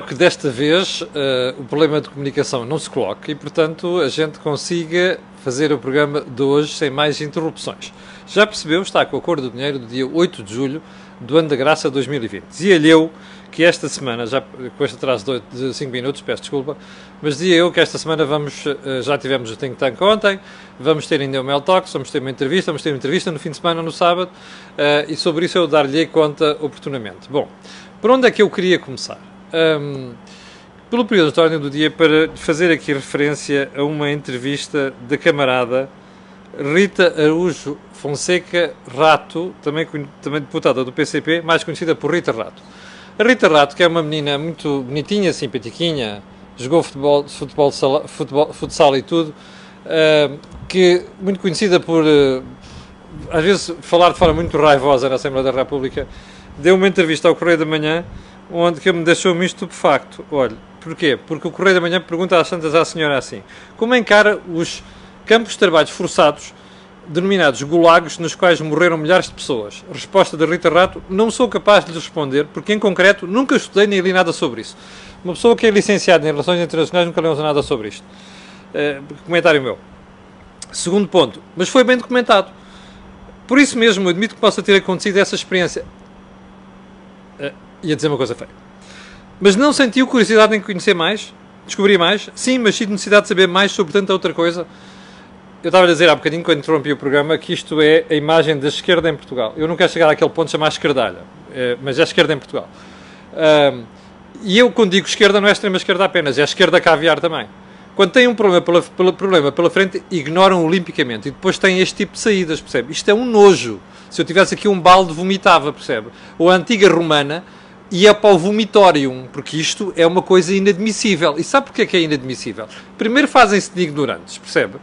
que desta vez uh, o problema de comunicação não se coloque e, portanto, a gente consiga fazer o programa de hoje sem mais interrupções. Já percebeu, está com o acordo do dinheiro do dia 8 de julho do ano da graça 2020. Dizia-lhe eu que esta semana, já com este atraso de 5 minutos, peço desculpa, mas dizia eu que esta semana vamos, uh, já tivemos o Think Tank ontem, vamos ter ainda o Mel Talks, vamos ter uma entrevista, vamos ter uma entrevista no fim de semana, no sábado, uh, e sobre isso eu dar-lhe conta oportunamente. Bom, por onde é que eu queria começar? Um, pelo período de ordem do dia para fazer aqui referência a uma entrevista da camarada Rita Araújo Fonseca Rato, também, também deputada do PCP, mais conhecida por Rita Rato. A Rita Rato, que é uma menina muito bonitinha, simpatiquinha, jogou futebol, futebol, futebol futsal e tudo, uh, que muito conhecida por, uh, às vezes, falar de forma muito raivosa na Assembleia da República, deu uma entrevista ao Correio da Manhã onde que me deixou-me estupefacto. Olha, porquê? Porque o Correio da Manhã pergunta às tantas à senhora assim: como encara os campos de trabalho forçados, denominados gulagos, nos quais morreram milhares de pessoas? Resposta da Rita Rato: não sou capaz de lhe responder, porque em concreto nunca estudei nem li nada sobre isso. Uma pessoa que é licenciada em Relações Internacionais nunca leu nada sobre isto. Uh, comentário meu. Segundo ponto, mas foi bem documentado. Por isso mesmo, admito que possa ter acontecido essa experiência. Uh, ia dizer uma coisa feia. Mas não sentiu curiosidade em conhecer mais? Descobrir mais? Sim, mas sinto necessidade de saber mais sobre tanta outra coisa. Eu estava a dizer há bocadinho, quando interrompi o programa, que isto é a imagem da esquerda em Portugal. Eu não quero chegar àquele ponto de chamar esquerdalha, é, mas é a esquerda em Portugal. Um, e eu, quando digo esquerda, não é extrema esquerda apenas, é a esquerda caviar também. Quando têm um problema pela, pela, problema pela frente, ignoram olimpicamente e depois têm este tipo de saídas, percebe? Isto é um nojo. Se eu tivesse aqui um balde, vomitava, percebe? Ou a antiga romana e é para o vomitório, porque isto é uma coisa inadmissível. E sabe porquê que é inadmissível? Primeiro fazem-se de ignorantes, percebe?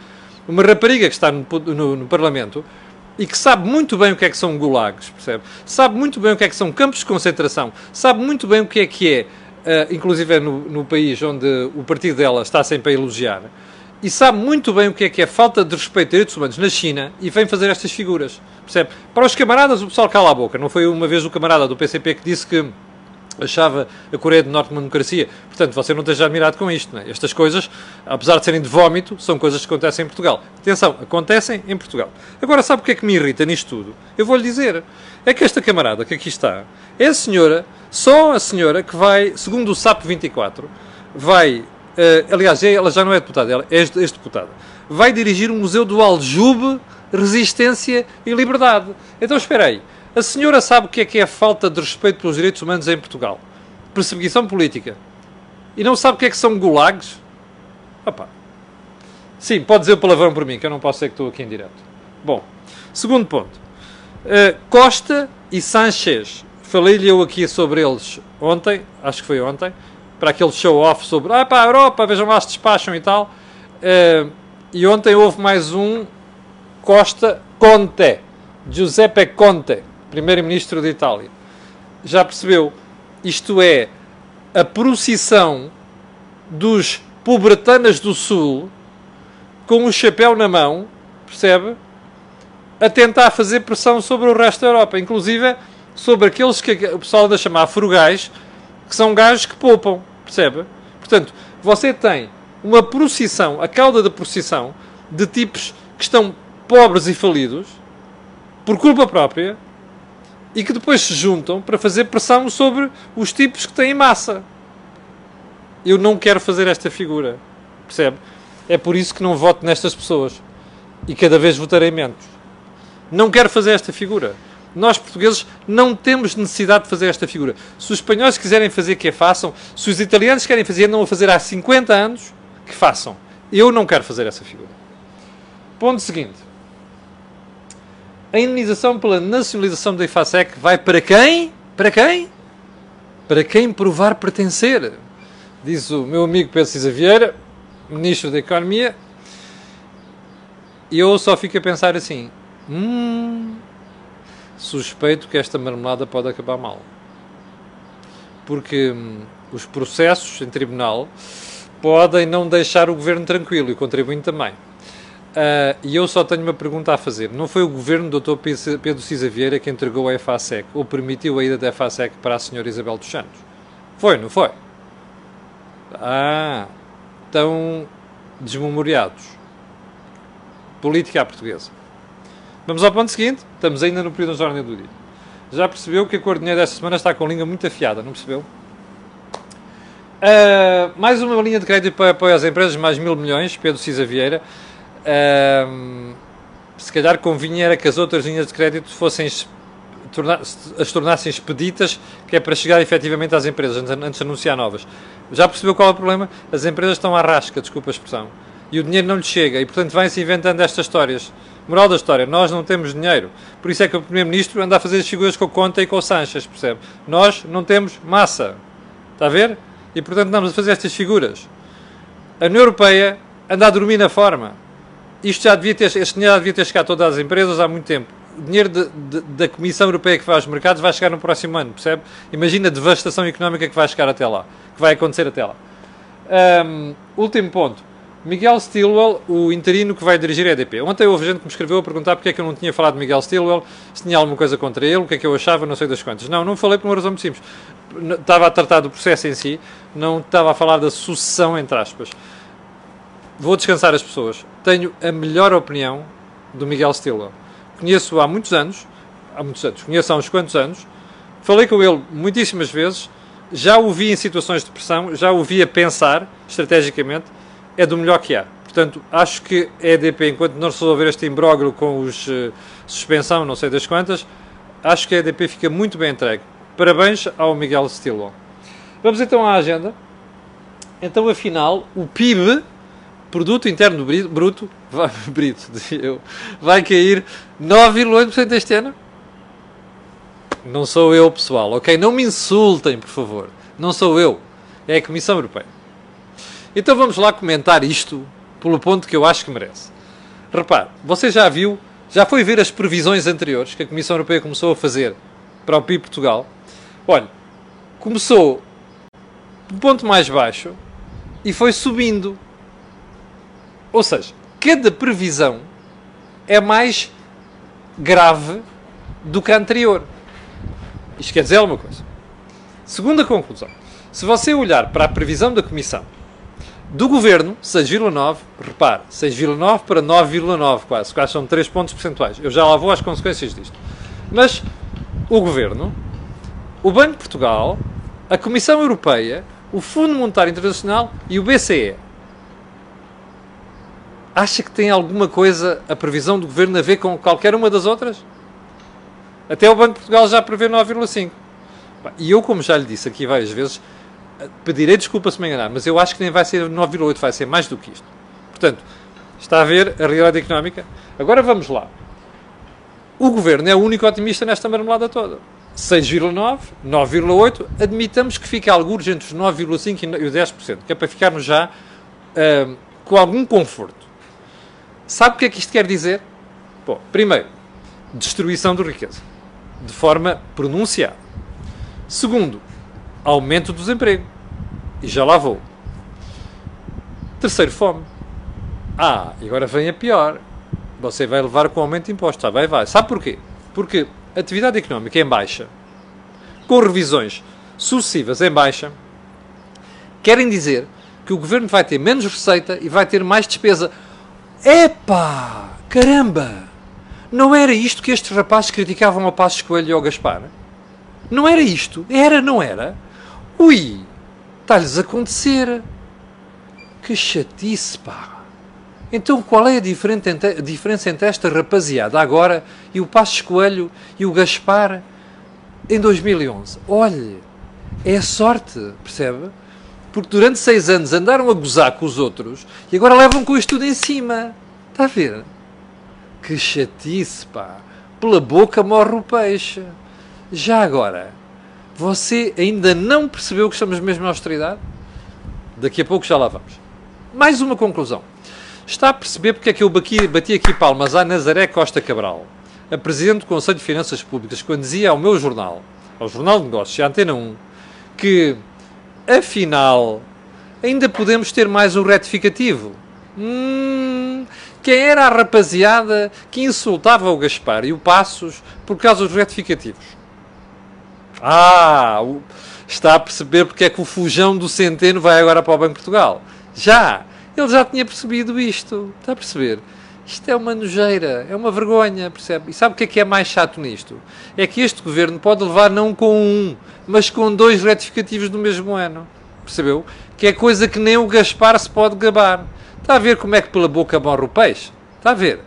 Uma rapariga que está no, no, no, Parlamento e que sabe muito bem o que é que são gulags, percebe? Sabe muito bem o que é que são campos de concentração, sabe muito bem o que é que é, uh, inclusive é no, no país onde o partido dela está sempre a elogiar, e sabe muito bem o que é que é falta de respeito a direitos humanos na China e vem fazer estas figuras, percebe? Para os camaradas, o pessoal cala a boca. Não foi uma vez o camarada do PCP que disse que achava a Coreia do Norte uma democracia. Portanto, você não esteja admirado com isto. É? Estas coisas, apesar de serem de vómito, são coisas que acontecem em Portugal. Atenção, acontecem em Portugal. Agora, sabe o que é que me irrita nisto tudo? Eu vou-lhe dizer. É que esta camarada que aqui está é a senhora, só a senhora que vai, segundo o SAP 24, vai. Uh, aliás, é, ela já não é deputada, ela é ex-deputada. Vai dirigir o Museu do Aljube, Resistência e Liberdade. Então, espera aí. A senhora sabe o que é que é a falta de respeito pelos direitos humanos em Portugal? Perseguição política. E não sabe o que é que são gulags? Opa. Sim, pode dizer o palavrão por mim, que eu não posso ser que estou aqui em direto. Bom, segundo ponto. Uh, Costa e Sanchez. Falei-lhe eu aqui sobre eles ontem, acho que foi ontem, para aquele show-off sobre ah, para a Europa, vejam lá se despacham e tal. Uh, e ontem houve mais um Costa Conte, Giuseppe Conte, primeiro-ministro de Itália, já percebeu? Isto é a procissão dos pobretanas do Sul com o chapéu na mão, percebe? A tentar fazer pressão sobre o resto da Europa, inclusive sobre aqueles que o pessoal anda a chamar frugais, que são gajos que poupam, percebe? Portanto, você tem uma procissão, a cauda da procissão, de tipos que estão pobres e falidos, por culpa própria, e que depois se juntam para fazer pressão sobre os tipos que têm massa. Eu não quero fazer esta figura, percebe? É por isso que não voto nestas pessoas e cada vez votarei menos. Não quero fazer esta figura. Nós, portugueses, não temos necessidade de fazer esta figura. Se os espanhóis quiserem fazer, que a façam. Se os italianos querem fazer, não a fazer há 50 anos, que façam. Eu não quero fazer essa figura. Ponto seguinte. A indenização pela nacionalização da IFASEC vai para quem? Para quem? Para quem provar pertencer. Diz o meu amigo Pedro Cisa Vieira, Ministro da Economia, e eu só fico a pensar assim: hum, suspeito que esta marmelada pode acabar mal. Porque hum, os processos em tribunal podem não deixar o governo tranquilo e o contribuinte também. Uh, e eu só tenho uma pergunta a fazer. Não foi o governo do Dr. Pedro Cisa Vieira que entregou a EFASEC ou permitiu a ida da EFASEC para a senhora Isabel dos Santos? Foi, não foi? Ah, estão desmemoriados. Política à portuguesa. Vamos ao ponto seguinte. Estamos ainda no período da ordem do dia. Já percebeu que a cor dinheiro desta semana está com a língua muito afiada, não percebeu? Uh, mais uma linha de crédito para apoio às empresas, mais mil milhões, Pedro Cisa Vieira. Uh, se calhar convinha era que as outras linhas de crédito fossem tornar, as tornassem expeditas, que é para chegar efetivamente às empresas, antes de anunciar novas. Já percebeu qual é o problema? As empresas estão à rasca, desculpa a expressão, e o dinheiro não lhes chega, e portanto vêm-se inventando estas histórias. Moral da história, nós não temos dinheiro. Por isso é que o Primeiro-Ministro anda a fazer as figuras com o Conta e com o Sanches, percebe? Nós não temos massa. Está a ver? E portanto andamos a fazer estas figuras. A União Europeia anda a dormir na forma. Isto já devia ter, este dinheiro já devia ter chegado a todas as empresas há muito tempo. O dinheiro de, de, da Comissão Europeia que faz os mercados vai chegar no próximo ano, percebe? Imagina a devastação económica que vai chegar até lá, que vai acontecer até lá. Um, último ponto. Miguel Stilwell, o interino que vai dirigir a EDP. Ontem houve gente que me escreveu a perguntar porque é que eu não tinha falado de Miguel Stilwell, se tinha alguma coisa contra ele, o que é que eu achava, não sei das quantas. Não, não falei por uma razão muito simples. Estava a tratar do processo em si, não estava a falar da sucessão, entre aspas. Vou descansar as pessoas. Tenho a melhor opinião do Miguel Stilwell. Conheço-o há muitos anos, há muitos anos, conheço há uns quantos anos, falei com ele muitíssimas vezes, já o vi em situações de pressão, já o vi a pensar estrategicamente, é do melhor que há. Portanto, acho que a EDP, enquanto não resolver este imbróglio com os uh, suspensão, não sei das quantas, acho que a EDP fica muito bem entregue. Parabéns ao Miguel Stilwell. Vamos então à agenda. Então, afinal, o PIB, Produto Interno Bruto, vai, brito, eu, vai cair 9,8% este ano. Não sou eu, pessoal, ok? Não me insultem, por favor. Não sou eu. É a Comissão Europeia. Então vamos lá comentar isto pelo ponto que eu acho que merece. Repare, você já viu, já foi ver as previsões anteriores que a Comissão Europeia começou a fazer para o PIB Portugal? Olha, começou do ponto mais baixo e foi subindo. Ou seja, cada previsão é mais grave do que a anterior. Isto quer dizer alguma coisa. Segunda conclusão. Se você olhar para a previsão da Comissão do governo, 6,9, repare, 6,9 para 9,9 quase, quase são 3 pontos percentuais. Eu já lá vou às consequências disto. Mas o governo, o Banco de Portugal, a Comissão Europeia, o Fundo Monetário Internacional e o BCE. Acha que tem alguma coisa a previsão do governo a ver com qualquer uma das outras? Até o Banco de Portugal já prevê 9,5. E eu, como já lhe disse aqui várias vezes, pedirei desculpa se me enganar, mas eu acho que nem vai ser 9,8, vai ser mais do que isto. Portanto, está a ver a realidade económica? Agora vamos lá. O governo é o único otimista nesta marmelada toda. 6,9, 9,8, admitamos que fica alguns entre os 9,5 e os 10%, que é para ficarmos já uh, com algum conforto. Sabe o que é que isto quer dizer? Bom, primeiro, destruição de riqueza, de forma pronunciada. Segundo, aumento do desemprego. E já lá vou. Terceiro, fome. Ah, e agora vem a pior. Você vai levar com aumento de impostos. Ah, vai, vai. Sabe porquê? Porque a atividade económica é em baixa, com revisões sucessivas em baixa, querem dizer que o governo vai ter menos receita e vai ter mais despesa. Epá! Caramba! Não era isto que estes rapazes criticavam ao Passo Coelho e ao Gaspar? Não era isto? Era, não era? Ui, está-lhes a acontecer. Que chatice, pá. Então qual é a diferença entre esta rapaziada agora e o Passos Coelho e o Gaspar em 2011? Olhe, é sorte, percebe? Porque durante seis anos andaram a gozar com os outros e agora levam com isto tudo em cima. Está a ver? Que chatice, pá. Pela boca morre o peixe. Já agora, você ainda não percebeu que estamos mesmo na austeridade? Daqui a pouco já lá vamos. Mais uma conclusão. Está a perceber porque é que eu bati, bati aqui palmas à Nazaré Costa Cabral, a Presidente do Conselho de Finanças Públicas, quando dizia ao meu jornal, ao Jornal de Negócios, a Antena 1, que, afinal, ainda podemos ter mais um retificativo. Hum, quem era a rapaziada que insultava o Gaspar e o Passos por causa dos retificativos? Ah, Está a perceber porque é que o fujão do Centeno vai agora para o Banco de Portugal? Já! Ele já tinha percebido isto. Está a perceber? Isto é uma nojeira, é uma vergonha, percebe? E sabe o que é que é mais chato nisto? É que este governo pode levar não com um, mas com dois retificativos no mesmo ano. Percebeu? Que é coisa que nem o Gaspar se pode gabar. Está a ver como é que pela boca morre o peixe? Está a ver?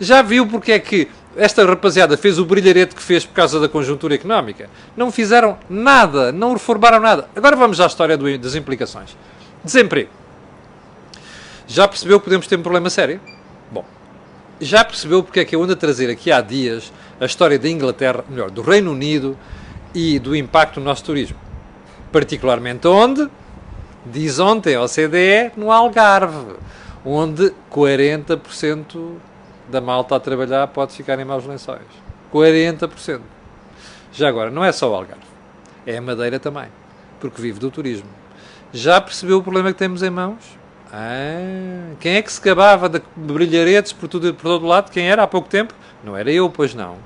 Já viu porque é que esta rapaziada fez o brilharete que fez por causa da conjuntura económica? Não fizeram nada, não reformaram nada. Agora vamos à história do, das implicações. Desemprego. Já percebeu que podemos ter um problema sério? Bom, já percebeu porque é que eu ando a trazer aqui há dias a história da Inglaterra, melhor, do Reino Unido e do impacto no nosso turismo? Particularmente onde? Diz ontem a OCDE, no Algarve, onde 40% da malta a trabalhar pode ficar em maus lençóis. 40%. Já agora, não é só o Algarve, é a Madeira também, porque vive do turismo. Já percebeu o problema que temos em mãos? Ah, quem é que se gabava de brilharetes por, tudo, por todo lado? Quem era há pouco tempo? Não era eu, pois não.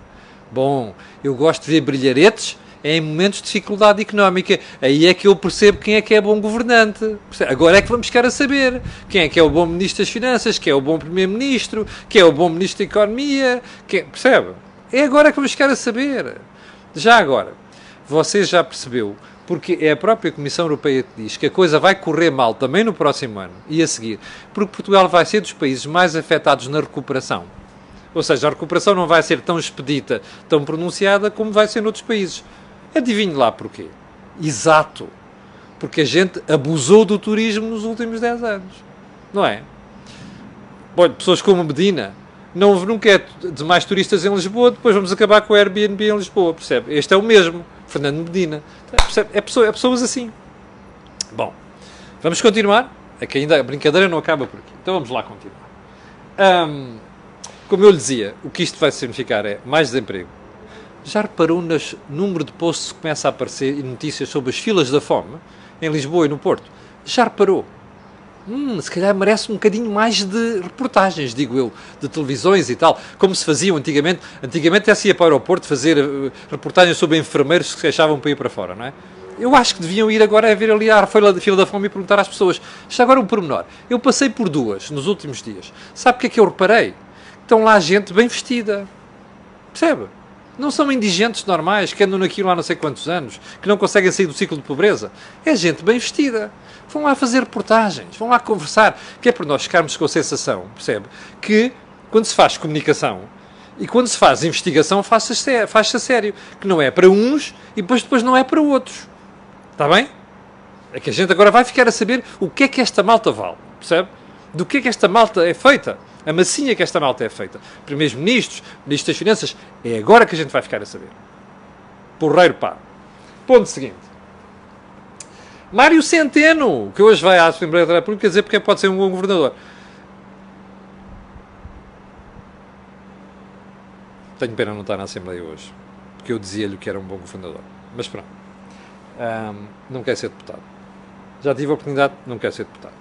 Bom, eu gosto de ver brilharetes em momentos de dificuldade económica. Aí é que eu percebo quem é que é bom governante. Agora é que vamos ficar a saber quem é que é o bom Ministro das Finanças, quem é o bom Primeiro-Ministro, quem é o bom Ministro da Economia. Quem... Percebe? É agora que vamos ficar a saber. Já agora, você já percebeu porque é a própria Comissão Europeia que diz que a coisa vai correr mal também no próximo ano e a seguir, porque Portugal vai ser dos países mais afetados na recuperação. Ou seja, a recuperação não vai ser tão expedita, tão pronunciada como vai ser noutros países. Adivinhe lá porquê. Exato. Porque a gente abusou do turismo nos últimos 10 anos. Não é? Bom, pessoas como Medina, não nunca é de mais turistas em Lisboa, depois vamos acabar com o Airbnb em Lisboa, percebe? Este é o mesmo. Fernando Medina. É, pessoa, é pessoas assim. Bom, vamos continuar. É que ainda a brincadeira não acaba por aqui. Então vamos lá continuar. Um, como eu lhe dizia, o que isto vai significar é mais desemprego. Já reparou no número de posts que começa a aparecer notícias sobre as filas da fome em Lisboa e no Porto? Já reparou? Hum, se calhar merece um bocadinho mais de reportagens, digo eu, de televisões e tal, como se faziam antigamente. Antigamente até se ia para o aeroporto fazer uh, reportagens sobre enfermeiros que se queixavam para ir para fora, não é? Eu acho que deviam ir agora a ver ali a fila, fila da fome e perguntar às pessoas. Já agora um pormenor. Eu passei por duas nos últimos dias. Sabe o que é que eu reparei? Estão lá gente bem vestida. Percebe? Não são indigentes normais que andam naquilo há não sei quantos anos, que não conseguem sair do ciclo de pobreza. É gente bem vestida. Vão lá fazer reportagens, vão lá conversar, que é para nós ficarmos com a sensação, percebe? Que quando se faz comunicação e quando se faz investigação, faz-se faz a sério. Que não é para uns e depois, depois não é para outros. Está bem? É que a gente agora vai ficar a saber o que é que esta malta vale, percebe? Do que é que esta malta é feita. A massinha que esta malta é feita. Primeiros ministros, ministros das Finanças, é agora que a gente vai ficar a saber. Porreiro pá. Ponto seguinte. Mário Centeno, que hoje vai à Assembleia da República dizer porque pode ser um bom governador. Tenho pena não estar na Assembleia hoje, porque eu dizia-lhe que era um bom governador. Mas pronto. Um, não quer ser deputado. Já tive a oportunidade, não quer ser deputado.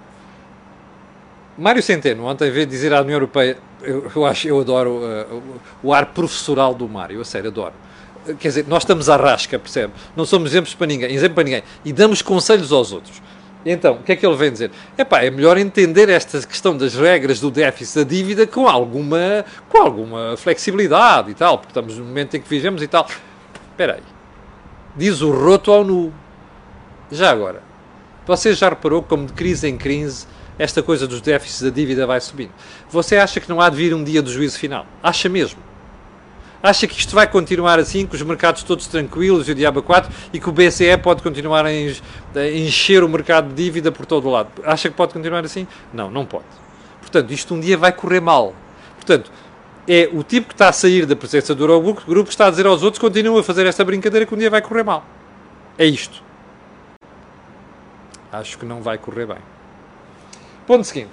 Mário Centeno, ontem veio dizer à União Europeia, eu, eu acho, eu adoro uh, o, ar professoral do Mário, a sério, adoro quer dizer, nós estamos à rasca, percebe? Não somos exemplos para ninguém, exemplo para ninguém. E damos conselhos aos outros. Então, o que é que ele vem dizer? Epá, é melhor entender esta questão das regras do déficit da dívida com alguma, com alguma flexibilidade e tal, porque estamos no momento em que vivemos e tal. Espera aí. Diz o roto ao nu. Já agora, você já reparou como de crise em crise esta coisa dos déficits da dívida vai subindo? Você acha que não há de vir um dia do juízo final? Acha mesmo? Acha que isto vai continuar assim, com os mercados todos tranquilos e o diabo 4 e que o BCE pode continuar a encher o mercado de dívida por todo o lado? Acha que pode continuar assim? Não, não pode. Portanto, isto um dia vai correr mal. Portanto, é o tipo que está a sair da presença do Eurogrupo que está a dizer aos outros continuam a fazer esta brincadeira que um dia vai correr mal. É isto. Acho que não vai correr bem. Ponto seguinte.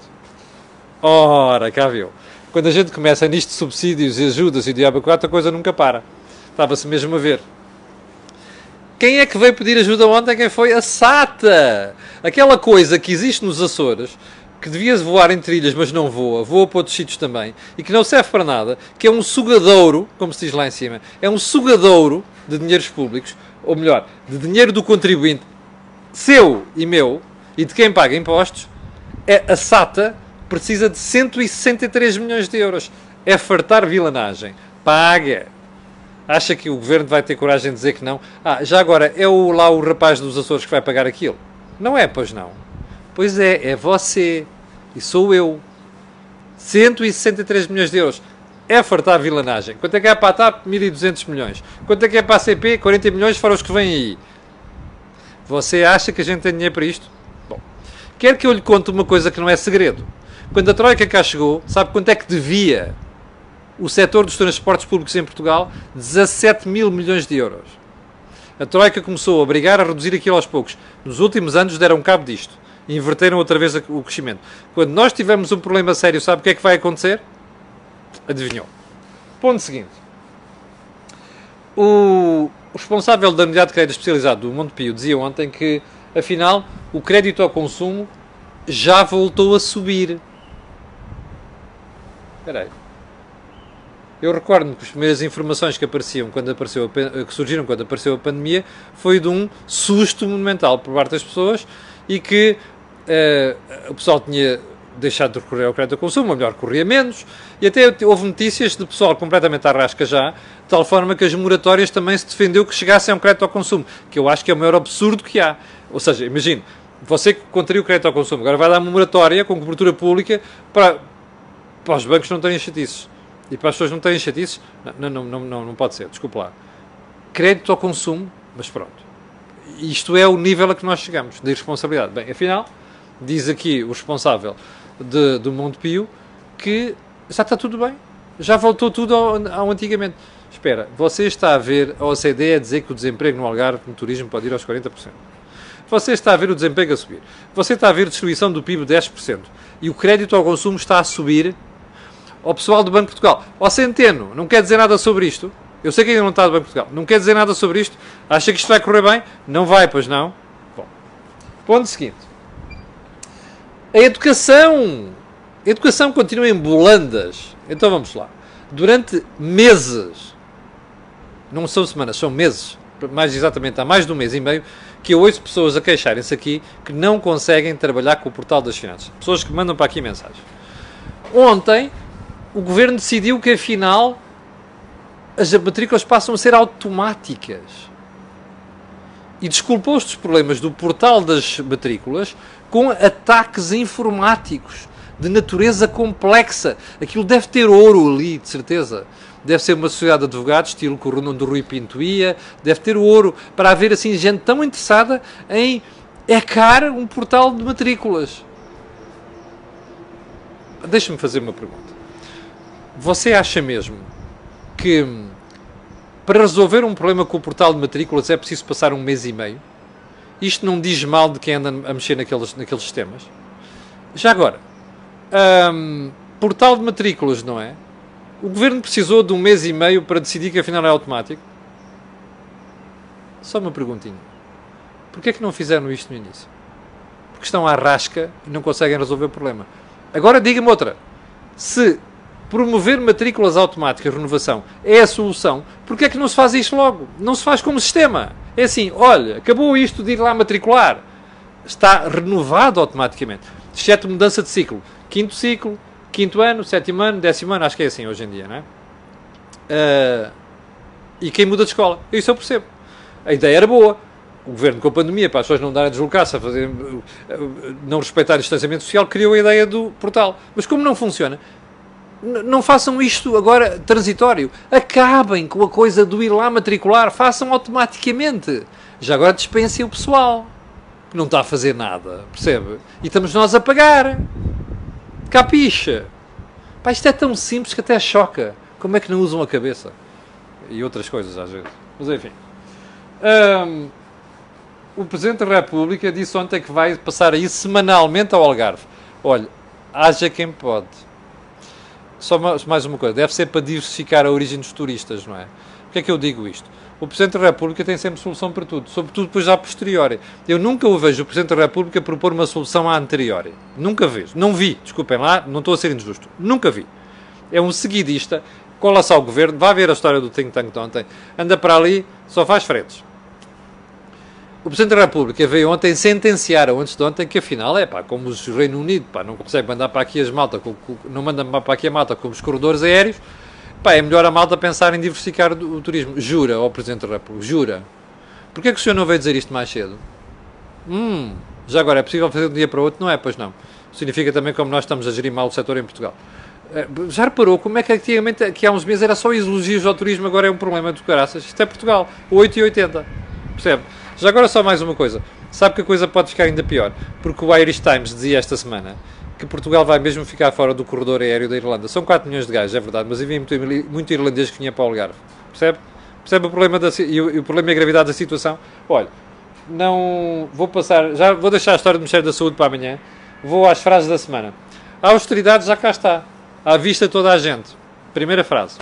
Ora, cá viu. Quando a gente começa nisto de subsídios e ajudas e diabo 4, a coisa nunca para. Estava-se mesmo a ver. Quem é que veio pedir ajuda ontem? Quem foi? A SATA! Aquela coisa que existe nos Açores, que devia voar em trilhas, mas não voa, voa para outros sítios também, e que não serve para nada, que é um sugadouro, como se diz lá em cima, é um sugadouro de dinheiros públicos, ou melhor, de dinheiro do contribuinte, seu e meu, e de quem paga impostos, é a SATA precisa de 163 milhões de euros. É fartar vilanagem. Paga. Acha que o governo vai ter coragem de dizer que não? Ah, já agora, é o, lá o rapaz dos Açores que vai pagar aquilo? Não é, pois não. Pois é, é você. E sou eu. 163 milhões de euros. É fartar vilanagem. Quanto é que é para a TAP? 1.200 milhões. Quanto é que é para a CP? 40 milhões fora os que vêm aí. Você acha que a gente tem dinheiro para isto? Bom, quer que eu lhe conte uma coisa que não é segredo. Quando a Troika cá chegou, sabe quanto é que devia o setor dos transportes públicos em Portugal? 17 mil milhões de euros. A Troika começou a obrigar a reduzir aquilo aos poucos. Nos últimos anos deram cabo disto. Inverteram outra vez o crescimento. Quando nós tivermos um problema sério, sabe o que é que vai acontecer? Adivinhou. Ponto seguinte. O responsável da unidade de crédito especializado do Montepio dizia ontem que, afinal, o crédito ao consumo já voltou a subir. Espera aí. Eu recordo-me que as primeiras informações que apareciam quando apareceu que surgiram quando apareceu a pandemia foi de um susto monumental por parte das pessoas e que uh, o pessoal tinha deixado de recorrer ao crédito ao consumo, ou melhor, corria menos, e até houve notícias de pessoal completamente à rasca já, de tal forma que as moratórias também se defendeu que chegassem a um crédito ao consumo, que eu acho que é o maior absurdo que há. Ou seja, imagine, você que contraiu o crédito ao consumo, agora vai dar uma moratória com cobertura pública para, para os bancos não terem chatices. E para as pessoas não terem chatices, não, não, não, não, não pode ser, desculpe lá. Crédito ao consumo, mas pronto. Isto é o nível a que nós chegamos, de irresponsabilidade. Bem, afinal, diz aqui o responsável de, do Montepio que já está tudo bem. Já voltou tudo ao, ao antigamente. Espera, você está a ver a OCDE a dizer que o desemprego no Algarve, no turismo, pode ir aos 40%. Você está a ver o desemprego a subir. Você está a ver a destruição do PIB 10%. E o crédito ao consumo está a subir. Ao pessoal do Banco de Portugal, ao Centeno, não quer dizer nada sobre isto. Eu sei que ainda não está do Banco de Portugal. Não quer dizer nada sobre isto. Acha que isto vai correr bem? Não vai, pois não. Bom, ponto seguinte. A educação. A educação continua em bolandas. Então vamos lá. Durante meses, não são semanas, são meses, mais exatamente há mais de um mês e meio, que eu ouço pessoas a queixarem-se aqui que não conseguem trabalhar com o portal das finanças. Pessoas que mandam para aqui mensagens. Ontem, o governo decidiu que afinal as matrículas passam a ser automáticas. E desculpou-se dos problemas do portal das matrículas com ataques informáticos de natureza complexa. Aquilo deve ter ouro ali, de certeza. Deve ser uma sociedade de advogados, estilo que o do Rui Pinto ia, deve ter ouro para haver assim gente tão interessada em ecar um portal de matrículas. Deixa-me fazer uma pergunta. Você acha mesmo que para resolver um problema com o portal de matrículas é preciso passar um mês e meio? Isto não diz mal de quem anda a mexer naqueles, naqueles sistemas. Já agora, um, portal de matrículas, não é? O governo precisou de um mês e meio para decidir que afinal é automático? Só uma perguntinha. Porquê é que não fizeram isto no início? Porque estão à rasca e não conseguem resolver o problema. Agora diga-me outra. Se promover matrículas automáticas, renovação, é a solução, porquê é que não se faz isto logo? Não se faz como sistema. É assim, olha, acabou isto de ir lá matricular. Está renovado automaticamente. Exceto mudança de ciclo. Quinto ciclo, quinto ano, sétimo ano, décimo ano, acho que é assim hoje em dia, não é? Uh, e quem muda de escola. Isso eu percebo. A ideia era boa. O governo, com a pandemia, para as pessoas não darem a deslocar-se, a fazer, não respeitar o distanciamento social, criou a ideia do portal. Mas como não funciona, não façam isto agora transitório. Acabem com a coisa do ir lá matricular. Façam automaticamente. Já agora dispensem o pessoal. Que não está a fazer nada. Percebe? E estamos nós a pagar. Capixa. Pá, isto é tão simples que até choca. Como é que não usam a cabeça? E outras coisas às vezes. Mas enfim. Um, o Presidente da República disse ontem que vai passar aí semanalmente ao Algarve. Olha, haja quem pode só mais uma coisa, deve ser para diversificar a origem dos turistas, não é? Porquê é que eu digo isto? O Presidente da República tem sempre solução para tudo, sobretudo depois a posteriori. Eu nunca o vejo o Presidente da República propor uma solução à anteriori. Nunca vejo. Não vi, desculpem lá, não estou a ser injusto. Nunca vi. É um seguidista, cola-se ao governo, vá ver a história do think tank de ontem, anda para ali, só faz fretes. O Presidente da República veio ontem sentenciar, antes de ontem, que afinal é pá, como o Reino Unido pá, não consegue mandar para aqui as malta, não manda para aqui a malta como os corredores aéreos, pá, é melhor a malta pensar em diversificar o, turismo. Jura, ao Presidente da República, jura. Porquê que o senhor não veio dizer isto mais cedo? Hum, já agora é possível fazer de um dia para o outro? Não é, pois não. Significa também como nós estamos a gerir mal o setor em Portugal. Eh, já reparou como é que antigamente, aqui há uns meses, era só elogios ao turismo, agora é um problema do caraças? Isto é Portugal, 8,80. Percebe? Já agora só mais uma coisa. Sabe que a coisa pode ficar ainda pior? Porque o Irish Times dizia esta semana que Portugal vai mesmo ficar fora do corredor aéreo da Irlanda. São 4 milhões de gajos, é verdade, mas havia muito, muito irlandês que vinha para o Algarve. Percebe? Percebe o problema da, e o, e o problema e a gravidade da situação? Olha, não vou passar, já vou deixar a história do Ministério da Saúde para amanhã. Vou às frases da semana. A austeridade já cá está. À vista toda a gente. Primeira frase.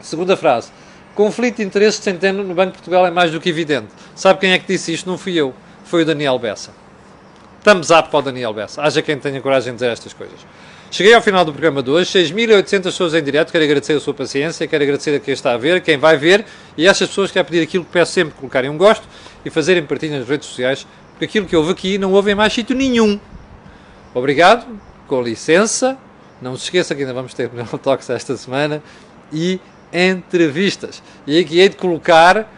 Segunda frase. Conflito de interesses de Centeno no Banco de Portugal é mais do que evidente. Sabe quem é que disse isto? Não fui eu. Foi o Daniel Bessa. Thumbs up para o Daniel Bessa. Haja quem tenha coragem de dizer estas coisas. Cheguei ao final do programa de hoje, 6.800 pessoas em direto. Quero agradecer a sua paciência, quero agradecer a quem está a ver, quem vai ver e a essas pessoas que quero pedir aquilo que peço sempre: colocarem um gosto e fazerem partilha nas redes sociais, porque aquilo que houve aqui não houve em mais sítio nenhum. Obrigado, com licença. Não se esqueça que ainda vamos ter Penal Talks esta semana e entrevistas. E aqui hei de colocar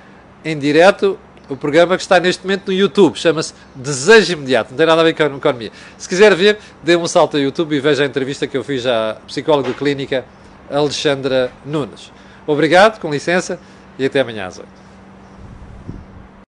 em direto o programa que está neste momento no YouTube. Chama-se Desejo Imediato. Não tem nada a ver com a economia. Se quiser ver, dê um salto ao YouTube e veja a entrevista que eu fiz à psicóloga clínica Alexandra Nunes. Obrigado, com licença, e até amanhã às 8.